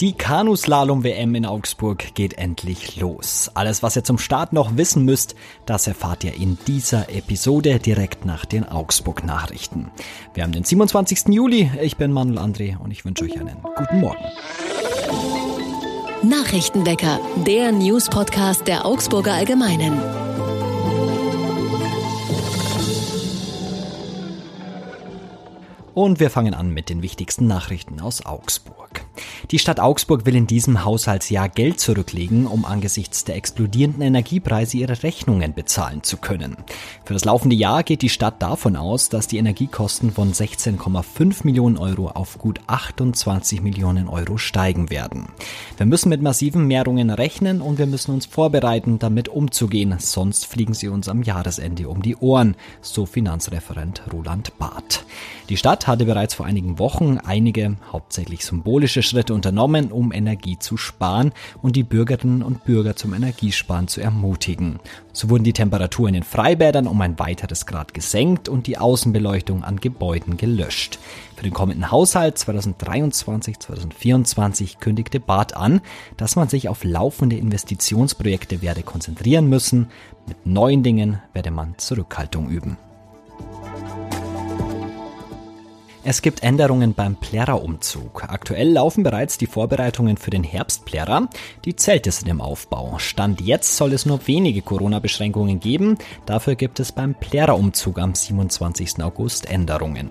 Die Kanuslalom-WM in Augsburg geht endlich los. Alles, was ihr zum Start noch wissen müsst, das erfahrt ihr in dieser Episode direkt nach den Augsburg-Nachrichten. Wir haben den 27. Juli. Ich bin Manuel André und ich wünsche euch einen guten Morgen. Nachrichtenwecker, der News-Podcast der Augsburger Allgemeinen. Und wir fangen an mit den wichtigsten Nachrichten aus Augsburg. Die Stadt Augsburg will in diesem Haushaltsjahr Geld zurücklegen, um angesichts der explodierenden Energiepreise ihre Rechnungen bezahlen zu können. Für das laufende Jahr geht die Stadt davon aus, dass die Energiekosten von 16,5 Millionen Euro auf gut 28 Millionen Euro steigen werden. Wir müssen mit massiven Mehrungen rechnen und wir müssen uns vorbereiten, damit umzugehen, sonst fliegen sie uns am Jahresende um die Ohren, so Finanzreferent Roland Barth. Die Stadt hatte bereits vor einigen Wochen einige, hauptsächlich symbolische Schritte unternommen, um Energie zu sparen und die Bürgerinnen und Bürger zum Energiesparen zu ermutigen. So wurden die Temperaturen in Freibädern um ein weiteres Grad gesenkt und die Außenbeleuchtung an Gebäuden gelöscht. Für den kommenden Haushalt 2023-2024 kündigte Barth an, dass man sich auf laufende Investitionsprojekte werde konzentrieren müssen. Mit neuen Dingen werde man Zurückhaltung üben. Es gibt Änderungen beim Plärrer-Umzug. Aktuell laufen bereits die Vorbereitungen für den Herbstplärrer. Die Zelte sind im Aufbau. Stand jetzt soll es nur wenige Corona-Beschränkungen geben. Dafür gibt es beim Plärrer-Umzug am 27. August Änderungen.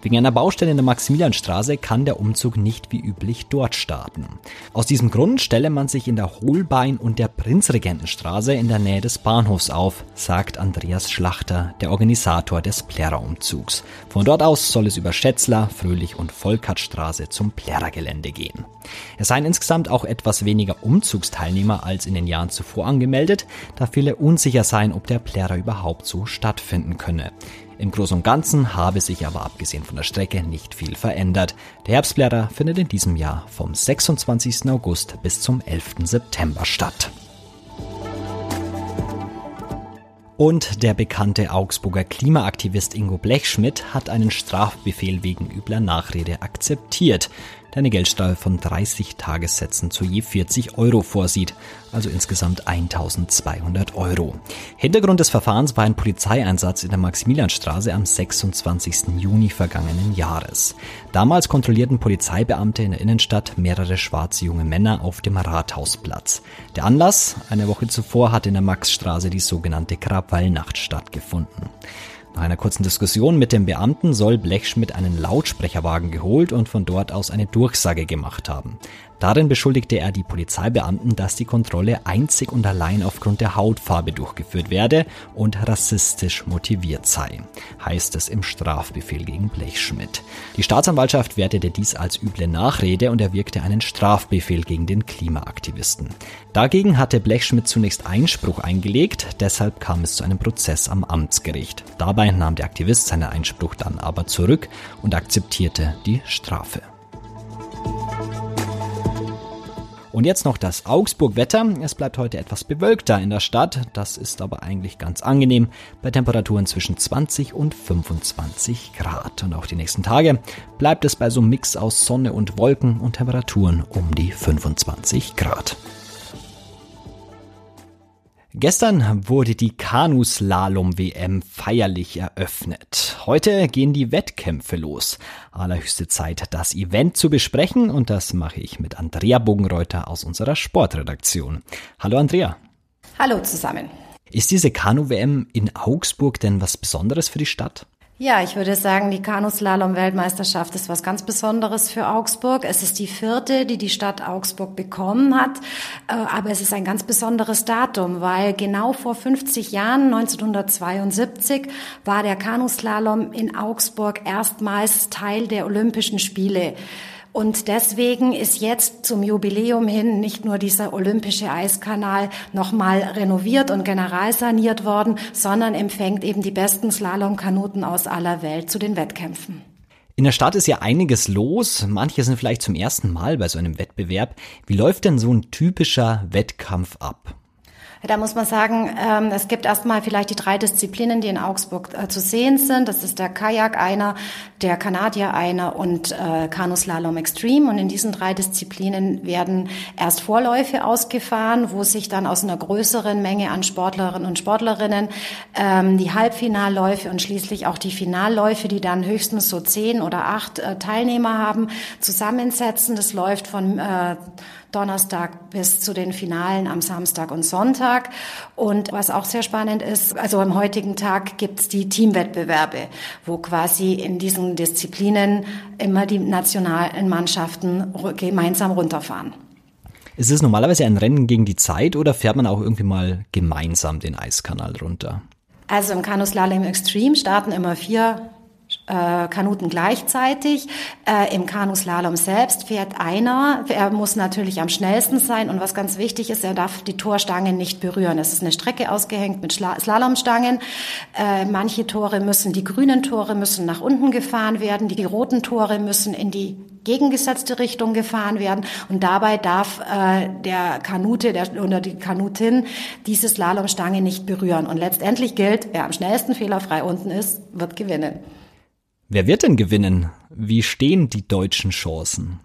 Wegen einer Baustelle in der Maximilianstraße kann der Umzug nicht wie üblich dort starten. Aus diesem Grund stelle man sich in der Hohlbein- und der Prinzregentenstraße in der Nähe des Bahnhofs auf, sagt Andreas Schlachter, der Organisator des Plärrer-Umzugs. Von dort aus soll es über Schätzler, Fröhlich und Volkertstraße zum Plärrergelände gehen. Es seien insgesamt auch etwas weniger Umzugsteilnehmer als in den Jahren zuvor angemeldet, da viele unsicher seien, ob der Plärrer überhaupt so stattfinden könne. Im Großen und Ganzen habe sich aber abgesehen von der Strecke nicht viel verändert. Der Herbstblätter findet in diesem Jahr vom 26. August bis zum 11. September statt. Und der bekannte Augsburger Klimaaktivist Ingo Blechschmidt hat einen Strafbefehl wegen übler Nachrede akzeptiert der eine Geldstrafe von 30 Tagessätzen zu je 40 Euro vorsieht, also insgesamt 1200 Euro. Hintergrund des Verfahrens war ein Polizeieinsatz in der Maximilianstraße am 26. Juni vergangenen Jahres. Damals kontrollierten Polizeibeamte in der Innenstadt mehrere schwarze junge Männer auf dem Rathausplatz. Der Anlass? Eine Woche zuvor hat in der Maxstraße die sogenannte Krawallnacht stattgefunden. Nach einer kurzen Diskussion mit dem Beamten soll Blechschmidt einen Lautsprecherwagen geholt und von dort aus eine Durchsage gemacht haben. Darin beschuldigte er die Polizeibeamten, dass die Kontrolle einzig und allein aufgrund der Hautfarbe durchgeführt werde und rassistisch motiviert sei, heißt es im Strafbefehl gegen Blechschmidt. Die Staatsanwaltschaft wertete dies als üble Nachrede und erwirkte einen Strafbefehl gegen den Klimaaktivisten. Dagegen hatte Blechschmidt zunächst Einspruch eingelegt, deshalb kam es zu einem Prozess am Amtsgericht. Dabei nahm der Aktivist seinen Einspruch dann aber zurück und akzeptierte die Strafe. Und jetzt noch das Augsburg-Wetter. Es bleibt heute etwas bewölkter in der Stadt. Das ist aber eigentlich ganz angenehm bei Temperaturen zwischen 20 und 25 Grad. Und auch die nächsten Tage bleibt es bei so einem Mix aus Sonne und Wolken und Temperaturen um die 25 Grad. Gestern wurde die Kanuslalom-WM feierlich eröffnet. Heute gehen die Wettkämpfe los. Allerhöchste Zeit, das Event zu besprechen und das mache ich mit Andrea Bogenreuter aus unserer Sportredaktion. Hallo Andrea. Hallo zusammen. Ist diese Kanu-WM in Augsburg denn was Besonderes für die Stadt? Ja, ich würde sagen, die Kanuslalom-Weltmeisterschaft ist was ganz Besonderes für Augsburg. Es ist die vierte, die die Stadt Augsburg bekommen hat. Äh, aber es ist ein ganz besonderes Datum, weil genau vor 50 Jahren, 1972, war der Kanuslalom in Augsburg erstmals Teil der Olympischen Spiele. Und deswegen ist jetzt zum Jubiläum hin nicht nur dieser olympische Eiskanal nochmal renoviert und generalsaniert worden, sondern empfängt eben die besten Slalomkanuten aus aller Welt zu den Wettkämpfen. In der Stadt ist ja einiges los. Manche sind vielleicht zum ersten Mal bei so einem Wettbewerb. Wie läuft denn so ein typischer Wettkampf ab? Da muss man sagen, ähm, es gibt erstmal vielleicht die drei Disziplinen, die in Augsburg äh, zu sehen sind. Das ist der Kajak einer, der Kanadier einer und äh, Kanuslalom Extreme. Und in diesen drei Disziplinen werden erst Vorläufe ausgefahren, wo sich dann aus einer größeren Menge an Sportlerinnen und Sportlerinnen ähm, die Halbfinalläufe und schließlich auch die Finalläufe, die dann höchstens so zehn oder acht äh, Teilnehmer haben, zusammensetzen. Das läuft von äh, Donnerstag bis zu den Finalen am Samstag und Sonntag. Und was auch sehr spannend ist, also am heutigen Tag gibt's die Teamwettbewerbe, wo quasi in diesen Disziplinen immer die nationalen Mannschaften gemeinsam runterfahren. Ist es normalerweise ein Rennen gegen die Zeit oder fährt man auch irgendwie mal gemeinsam den Eiskanal runter? Also im Kanuslalom Extreme starten immer vier äh, Kanuten gleichzeitig. Äh, Im Kanuslalom selbst fährt einer. Er muss natürlich am schnellsten sein. Und was ganz wichtig ist, er darf die Torstangen nicht berühren. Es ist eine Strecke ausgehängt mit Schla Slalomstangen. Äh, manche Tore müssen, die grünen Tore müssen nach unten gefahren werden. Die roten Tore müssen in die gegengesetzte Richtung gefahren werden. Und dabei darf äh, der Kanute der, oder die Kanutin diese Slalomstange nicht berühren. Und letztendlich gilt, wer am schnellsten fehlerfrei unten ist, wird gewinnen. Wer wird denn gewinnen? Wie stehen die deutschen Chancen?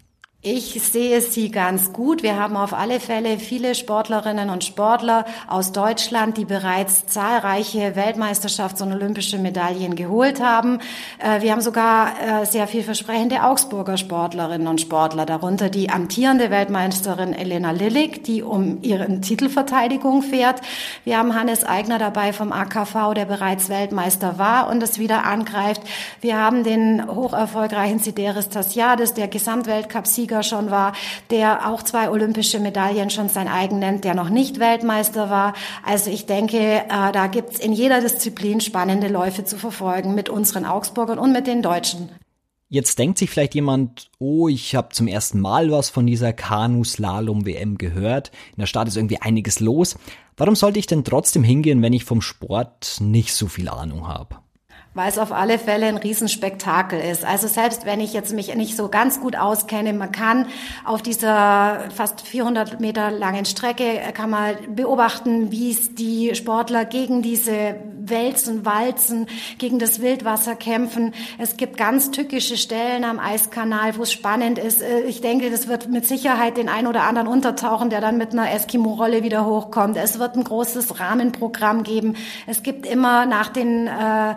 Ich sehe sie ganz gut. Wir haben auf alle Fälle viele Sportlerinnen und Sportler aus Deutschland, die bereits zahlreiche Weltmeisterschafts- und olympische Medaillen geholt haben. Äh, wir haben sogar äh, sehr vielversprechende Augsburger Sportlerinnen und Sportler, darunter die amtierende Weltmeisterin Elena Lillig, die um ihren Titelverteidigung fährt. Wir haben Hannes Eigner dabei vom AKV, der bereits Weltmeister war und es wieder angreift. Wir haben den hocherfolgreichen Sideris Tassiadis, der Gesamtweltcupsieger Olympiasieger schon war, der auch zwei olympische Medaillen schon sein eigen nennt, der noch nicht Weltmeister war. Also ich denke, äh, da gibt's in jeder Disziplin spannende Läufe zu verfolgen mit unseren Augsburgern und mit den Deutschen. Jetzt denkt sich vielleicht jemand, oh, ich habe zum ersten Mal was von dieser Kanu-Slalom-WM gehört. In der Stadt ist irgendwie einiges los. Warum sollte ich denn trotzdem hingehen, wenn ich vom Sport nicht so viel Ahnung habe? Weil es auf alle Fälle ein Riesenspektakel ist. Also selbst wenn ich jetzt mich nicht so ganz gut auskenne, man kann auf dieser fast 400 Meter langen Strecke äh, kann man beobachten, wie es die Sportler gegen diese Wälzen, Walzen, gegen das Wildwasser kämpfen. Es gibt ganz tückische Stellen am Eiskanal, wo es spannend ist. Äh, ich denke, das wird mit Sicherheit den einen oder anderen untertauchen, der dann mit einer Eskimo-Rolle wieder hochkommt. Es wird ein großes Rahmenprogramm geben. Es gibt immer nach den äh,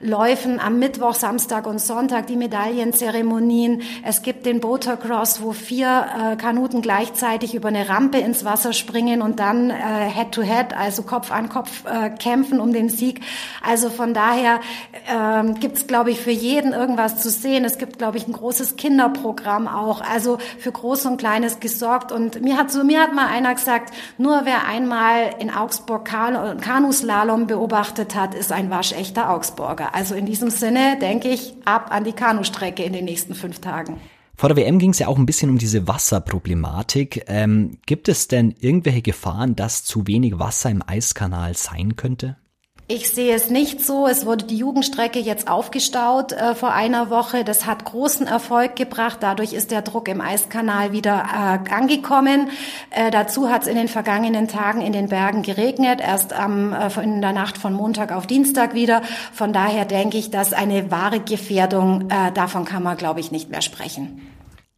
Läufen am Mittwoch, Samstag und Sonntag, die Medaillenzeremonien. Es gibt den Boatercross, wo vier äh, Kanuten gleichzeitig über eine Rampe ins Wasser springen und dann äh, Head-to-Head, -head, also Kopf an Kopf äh, kämpfen um den Sieg. Also von daher äh, gibt es, glaube ich, für jeden irgendwas zu sehen. Es gibt, glaube ich, ein großes Kinderprogramm auch, also für Groß und Kleines gesorgt. Und mir hat so mir hat mal einer gesagt, nur wer einmal in Augsburg Kanuslalom beobachtet hat, ist ein waschechter Augsburger. Also in diesem Sinne denke ich ab an die Kanustrecke in den nächsten fünf Tagen. Vor der WM ging es ja auch ein bisschen um diese Wasserproblematik. Ähm, gibt es denn irgendwelche Gefahren, dass zu wenig Wasser im Eiskanal sein könnte? Ich sehe es nicht so. Es wurde die Jugendstrecke jetzt aufgestaut äh, vor einer Woche. Das hat großen Erfolg gebracht. Dadurch ist der Druck im Eiskanal wieder äh, angekommen. Äh, dazu hat es in den vergangenen Tagen in den Bergen geregnet, erst am, äh, in der Nacht von Montag auf Dienstag wieder. Von daher denke ich, dass eine wahre Gefährdung, äh, davon kann man, glaube ich, nicht mehr sprechen.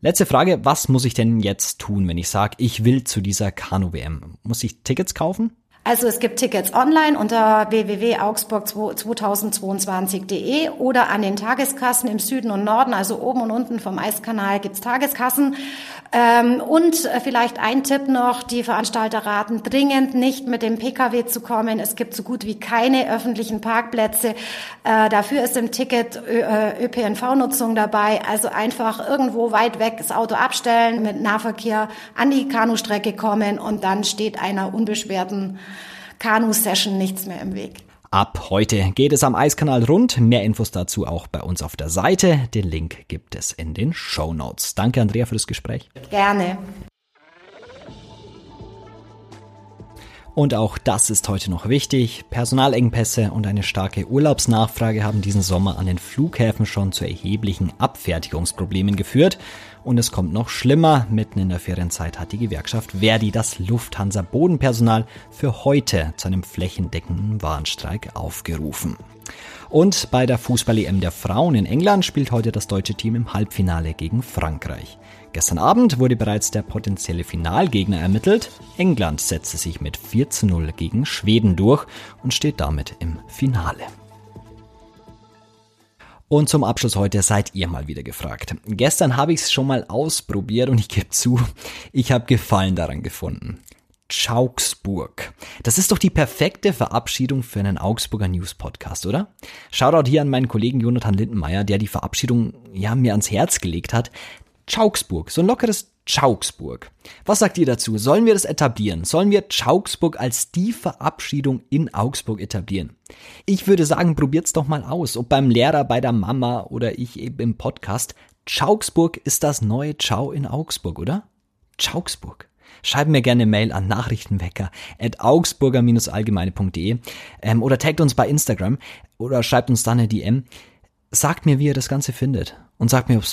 Letzte Frage, was muss ich denn jetzt tun, wenn ich sage, ich will zu dieser Kanu-WM? Muss ich Tickets kaufen? Also es gibt Tickets online unter www.augsburg2022.de oder an den Tageskassen im Süden und Norden, also oben und unten vom Eiskanal gibt's Tageskassen. Ähm, und vielleicht ein Tipp noch, die Veranstalter raten dringend nicht mit dem Pkw zu kommen. Es gibt so gut wie keine öffentlichen Parkplätze. Äh, dafür ist im Ticket ÖPNV-Nutzung dabei. Also einfach irgendwo weit weg das Auto abstellen, mit Nahverkehr an die Kanustrecke kommen und dann steht einer unbeschwerten Kanu-Session nichts mehr im Weg. Ab heute geht es am Eiskanal rund. Mehr Infos dazu auch bei uns auf der Seite. Den Link gibt es in den Show Notes. Danke, Andrea, für das Gespräch. Gerne. Und auch das ist heute noch wichtig. Personalengpässe und eine starke Urlaubsnachfrage haben diesen Sommer an den Flughäfen schon zu erheblichen Abfertigungsproblemen geführt. Und es kommt noch schlimmer. Mitten in der Ferienzeit hat die Gewerkschaft Verdi das Lufthansa Bodenpersonal für heute zu einem flächendeckenden Warnstreik aufgerufen. Und bei der Fußball-EM der Frauen in England spielt heute das deutsche Team im Halbfinale gegen Frankreich. Gestern Abend wurde bereits der potenzielle Finalgegner ermittelt. England setzte sich mit 4 zu 0 gegen Schweden durch und steht damit im Finale. Und zum Abschluss heute seid ihr mal wieder gefragt. Gestern habe ich es schon mal ausprobiert und ich gebe zu, ich habe Gefallen daran gefunden. Augsburg. Das ist doch die perfekte Verabschiedung für einen Augsburger News Podcast, oder? Shoutout hier an meinen Kollegen Jonathan Lindenmeier, der die Verabschiedung ja mir ans Herz gelegt hat. Augsburg, so ein lockeres Augsburg. Was sagt ihr dazu? Sollen wir das etablieren? Sollen wir Augsburg als die Verabschiedung in Augsburg etablieren? Ich würde sagen, probiert's doch mal aus, ob beim Lehrer, bei der Mama oder ich eben im Podcast. Augsburg ist das neue Ciao in Augsburg, oder? Augsburg. Schreibt mir gerne eine Mail an nachrichtenwecker at augsburger-allgemeine.de ähm, oder taggt uns bei Instagram oder schreibt uns dann eine DM. Sagt mir, wie ihr das Ganze findet und sagt mir, ob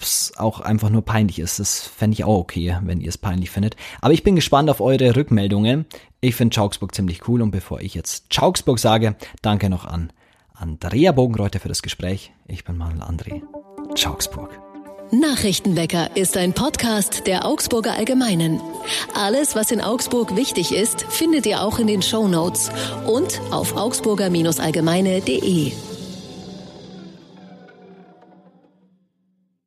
es auch einfach nur peinlich ist. Das fände ich auch okay, wenn ihr es peinlich findet. Aber ich bin gespannt auf eure Rückmeldungen. Ich finde Augsburg ziemlich cool und bevor ich jetzt Augsburg sage, danke noch an Andrea Bogenreuter für das Gespräch. Ich bin Manuel André. Augsburg. Nachrichtenwecker ist ein Podcast der Augsburger Allgemeinen. Alles, was in Augsburg wichtig ist, findet ihr auch in den Show Notes und auf augsburger-allgemeine.de.